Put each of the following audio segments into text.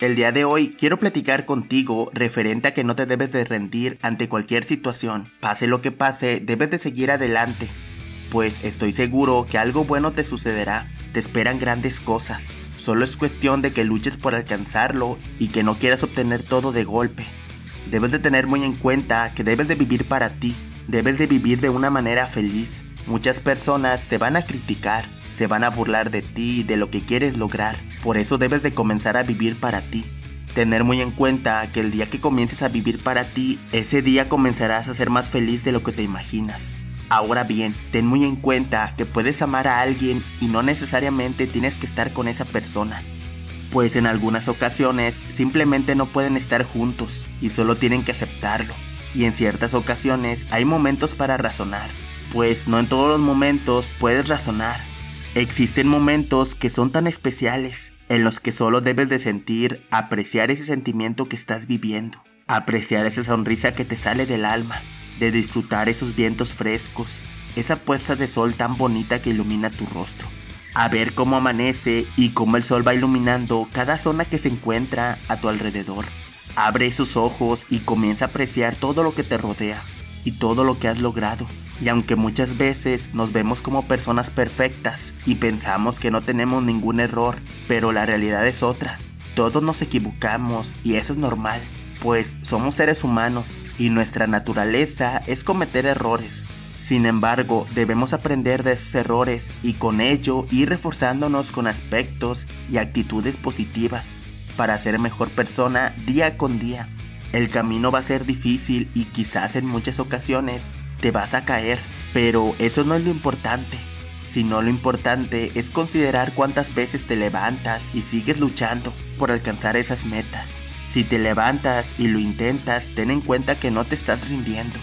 El día de hoy quiero platicar contigo referente a que no te debes de rendir ante cualquier situación. Pase lo que pase, debes de seguir adelante. Pues estoy seguro que algo bueno te sucederá. Te esperan grandes cosas. Solo es cuestión de que luches por alcanzarlo y que no quieras obtener todo de golpe. Debes de tener muy en cuenta que debes de vivir para ti. Debes de vivir de una manera feliz. Muchas personas te van a criticar, se van a burlar de ti de lo que quieres lograr por eso debes de comenzar a vivir para ti. Tener muy en cuenta que el día que comiences a vivir para ti, ese día comenzarás a ser más feliz de lo que te imaginas. Ahora bien, ten muy en cuenta que puedes amar a alguien y no necesariamente tienes que estar con esa persona. Pues en algunas ocasiones simplemente no pueden estar juntos y solo tienen que aceptarlo. Y en ciertas ocasiones hay momentos para razonar, pues no en todos los momentos puedes razonar Existen momentos que son tan especiales en los que solo debes de sentir, apreciar ese sentimiento que estás viviendo, apreciar esa sonrisa que te sale del alma, de disfrutar esos vientos frescos, esa puesta de sol tan bonita que ilumina tu rostro, a ver cómo amanece y cómo el sol va iluminando cada zona que se encuentra a tu alrededor. Abre esos ojos y comienza a apreciar todo lo que te rodea y todo lo que has logrado. Y aunque muchas veces nos vemos como personas perfectas y pensamos que no tenemos ningún error, pero la realidad es otra. Todos nos equivocamos y eso es normal, pues somos seres humanos y nuestra naturaleza es cometer errores. Sin embargo, debemos aprender de esos errores y con ello ir reforzándonos con aspectos y actitudes positivas para ser mejor persona día con día. El camino va a ser difícil y quizás en muchas ocasiones te vas a caer, pero eso no es lo importante, sino lo importante es considerar cuántas veces te levantas y sigues luchando por alcanzar esas metas. Si te levantas y lo intentas, ten en cuenta que no te estás rindiendo.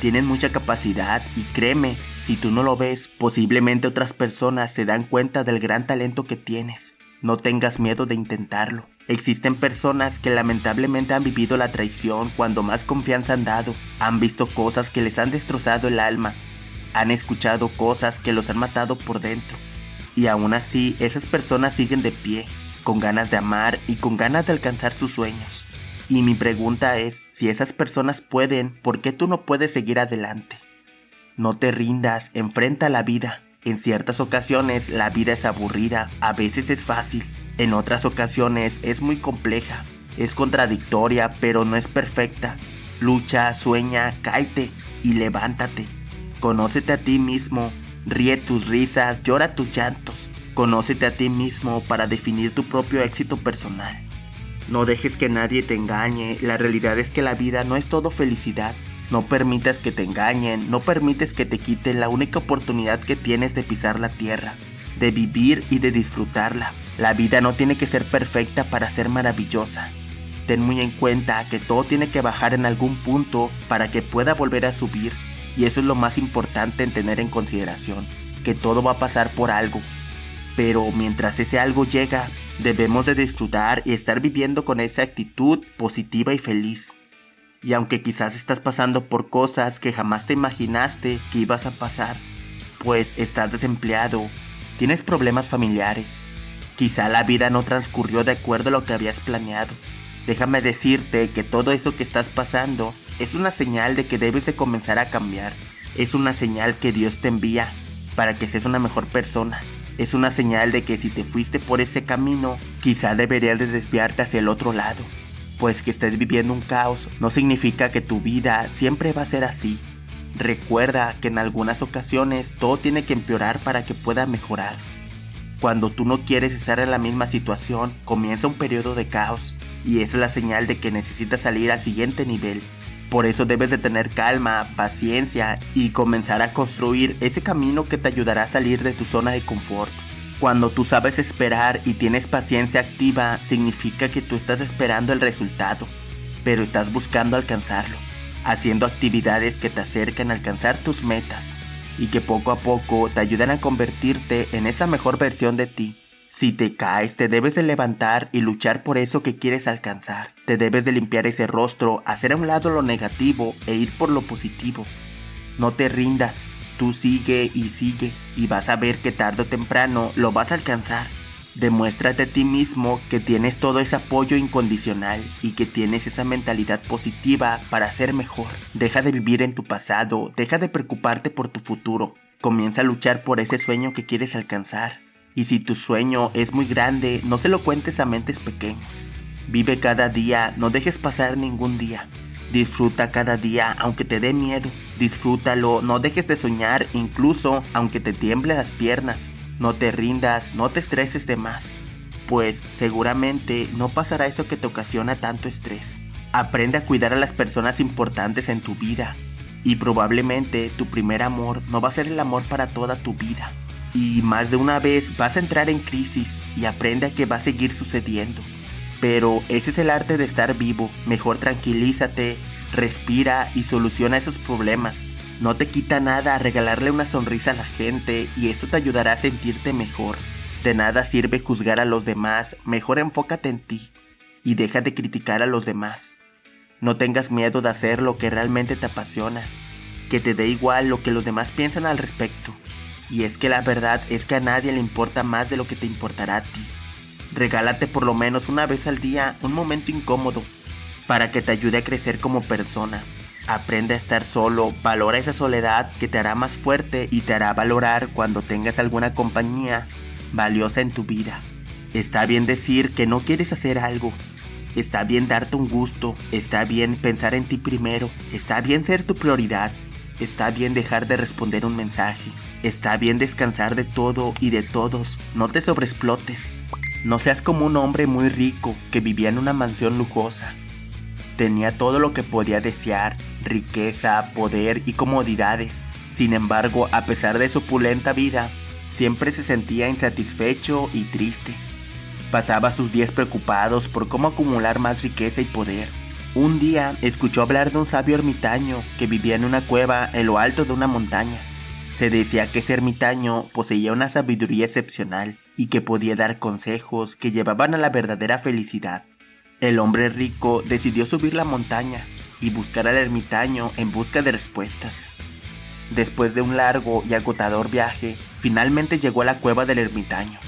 Tienes mucha capacidad y créeme, si tú no lo ves, posiblemente otras personas se dan cuenta del gran talento que tienes. No tengas miedo de intentarlo. Existen personas que lamentablemente han vivido la traición cuando más confianza han dado, han visto cosas que les han destrozado el alma, han escuchado cosas que los han matado por dentro. Y aún así, esas personas siguen de pie, con ganas de amar y con ganas de alcanzar sus sueños. Y mi pregunta es, si esas personas pueden, ¿por qué tú no puedes seguir adelante? No te rindas, enfrenta la vida. En ciertas ocasiones la vida es aburrida, a veces es fácil, en otras ocasiones es muy compleja, es contradictoria, pero no es perfecta. Lucha, sueña, cáete y levántate. Conócete a ti mismo, ríe tus risas, llora tus llantos. Conócete a ti mismo para definir tu propio éxito personal. No dejes que nadie te engañe, la realidad es que la vida no es todo felicidad. No permitas que te engañen, no permites que te quiten la única oportunidad que tienes de pisar la tierra, de vivir y de disfrutarla. La vida no tiene que ser perfecta para ser maravillosa. Ten muy en cuenta que todo tiene que bajar en algún punto para que pueda volver a subir y eso es lo más importante en tener en consideración, que todo va a pasar por algo. Pero mientras ese algo llega, debemos de disfrutar y estar viviendo con esa actitud positiva y feliz. Y aunque quizás estás pasando por cosas que jamás te imaginaste que ibas a pasar, pues estás desempleado, tienes problemas familiares, Quizá la vida no transcurrió de acuerdo a lo que habías planeado. Déjame decirte que todo eso que estás pasando es una señal de que debes de comenzar a cambiar. Es una señal que Dios te envía para que seas una mejor persona. Es una señal de que si te fuiste por ese camino, quizá deberías de desviarte hacia el otro lado. Pues que estés viviendo un caos no significa que tu vida siempre va a ser así. Recuerda que en algunas ocasiones todo tiene que empeorar para que pueda mejorar. Cuando tú no quieres estar en la misma situación, comienza un periodo de caos y es la señal de que necesitas salir al siguiente nivel. Por eso debes de tener calma, paciencia y comenzar a construir ese camino que te ayudará a salir de tu zona de confort. Cuando tú sabes esperar y tienes paciencia activa, significa que tú estás esperando el resultado, pero estás buscando alcanzarlo, haciendo actividades que te acercan a alcanzar tus metas y que poco a poco te ayudan a convertirte en esa mejor versión de ti. Si te caes, te debes de levantar y luchar por eso que quieres alcanzar. Te debes de limpiar ese rostro, hacer a un lado lo negativo e ir por lo positivo. No te rindas, tú sigue y sigue y vas a ver que tarde o temprano lo vas a alcanzar. Demuéstrate a ti mismo que tienes todo ese apoyo incondicional y que tienes esa mentalidad positiva para ser mejor. Deja de vivir en tu pasado, deja de preocuparte por tu futuro. Comienza a luchar por ese sueño que quieres alcanzar. Y si tu sueño es muy grande, no se lo cuentes a mentes pequeñas. Vive cada día, no dejes pasar ningún día. Disfruta cada día aunque te dé miedo. Disfrútalo, no dejes de soñar incluso aunque te tiemblen las piernas. No te rindas, no te estreses de más, pues seguramente no pasará eso que te ocasiona tanto estrés. Aprende a cuidar a las personas importantes en tu vida y probablemente tu primer amor no va a ser el amor para toda tu vida. Y más de una vez vas a entrar en crisis y aprende a que va a seguir sucediendo. Pero ese es el arte de estar vivo. Mejor tranquilízate, respira y soluciona esos problemas. No te quita nada regalarle una sonrisa a la gente y eso te ayudará a sentirte mejor. De nada sirve juzgar a los demás, mejor enfócate en ti y deja de criticar a los demás. No tengas miedo de hacer lo que realmente te apasiona, que te dé igual lo que los demás piensan al respecto. Y es que la verdad es que a nadie le importa más de lo que te importará a ti. Regálate por lo menos una vez al día un momento incómodo para que te ayude a crecer como persona. Aprende a estar solo, valora esa soledad que te hará más fuerte y te hará valorar cuando tengas alguna compañía valiosa en tu vida. Está bien decir que no quieres hacer algo. Está bien darte un gusto. Está bien pensar en ti primero. Está bien ser tu prioridad. Está bien dejar de responder un mensaje. Está bien descansar de todo y de todos. No te sobreexplotes. No seas como un hombre muy rico que vivía en una mansión lujosa. Tenía todo lo que podía desear, riqueza, poder y comodidades. Sin embargo, a pesar de su opulenta vida, siempre se sentía insatisfecho y triste. Pasaba sus días preocupados por cómo acumular más riqueza y poder. Un día escuchó hablar de un sabio ermitaño que vivía en una cueva en lo alto de una montaña. Se decía que ese ermitaño poseía una sabiduría excepcional y que podía dar consejos que llevaban a la verdadera felicidad. El hombre rico decidió subir la montaña y buscar al ermitaño en busca de respuestas. Después de un largo y agotador viaje, finalmente llegó a la cueva del ermitaño.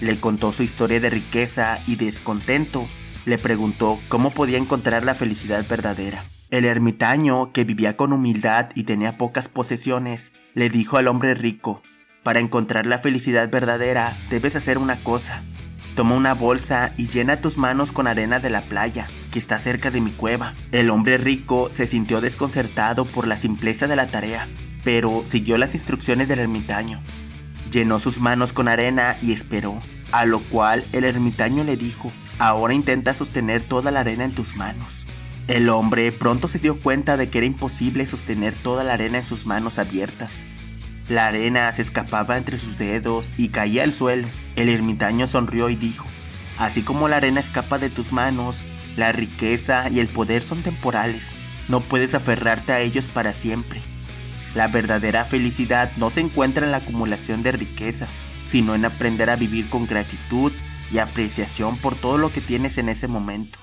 Le contó su historia de riqueza y descontento. Le preguntó cómo podía encontrar la felicidad verdadera. El ermitaño, que vivía con humildad y tenía pocas posesiones, le dijo al hombre rico, para encontrar la felicidad verdadera debes hacer una cosa. Toma una bolsa y llena tus manos con arena de la playa, que está cerca de mi cueva. El hombre rico se sintió desconcertado por la simpleza de la tarea, pero siguió las instrucciones del ermitaño. Llenó sus manos con arena y esperó, a lo cual el ermitaño le dijo, ahora intenta sostener toda la arena en tus manos. El hombre pronto se dio cuenta de que era imposible sostener toda la arena en sus manos abiertas. La arena se escapaba entre sus dedos y caía al suelo. El ermitaño sonrió y dijo, así como la arena escapa de tus manos, la riqueza y el poder son temporales. No puedes aferrarte a ellos para siempre. La verdadera felicidad no se encuentra en la acumulación de riquezas, sino en aprender a vivir con gratitud y apreciación por todo lo que tienes en ese momento.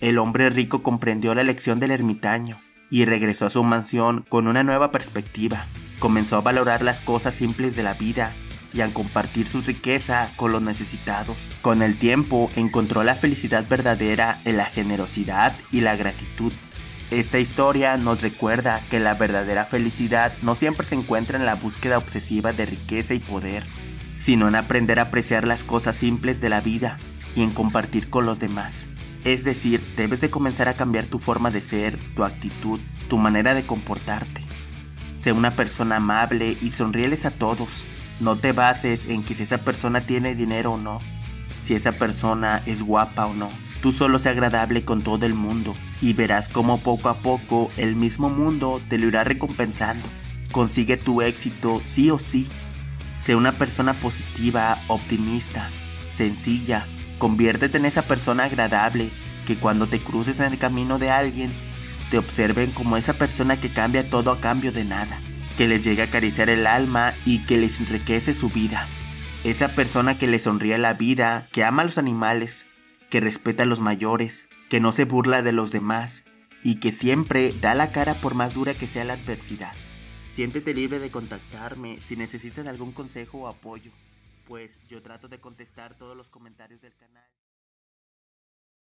El hombre rico comprendió la lección del ermitaño y regresó a su mansión con una nueva perspectiva. Comenzó a valorar las cosas simples de la vida y a compartir su riqueza con los necesitados. Con el tiempo encontró la felicidad verdadera en la generosidad y la gratitud. Esta historia nos recuerda que la verdadera felicidad no siempre se encuentra en la búsqueda obsesiva de riqueza y poder, sino en aprender a apreciar las cosas simples de la vida y en compartir con los demás. Es decir, debes de comenzar a cambiar tu forma de ser, tu actitud, tu manera de comportarte. Sé una persona amable y sonríeles a todos. No te bases en que si esa persona tiene dinero o no, si esa persona es guapa o no. Tú solo sé agradable con todo el mundo y verás cómo poco a poco el mismo mundo te lo irá recompensando. Consigue tu éxito sí o sí. Sé una persona positiva, optimista, sencilla. Conviértete en esa persona agradable que cuando te cruces en el camino de alguien te observen como esa persona que cambia todo a cambio de nada, que les llega a acariciar el alma y que les enriquece su vida. Esa persona que le sonríe la vida, que ama a los animales, que respeta a los mayores, que no se burla de los demás y que siempre da la cara por más dura que sea la adversidad. Siéntete libre de contactarme si necesitas algún consejo o apoyo. pues yo trato de contestar todos los comentarios del canal.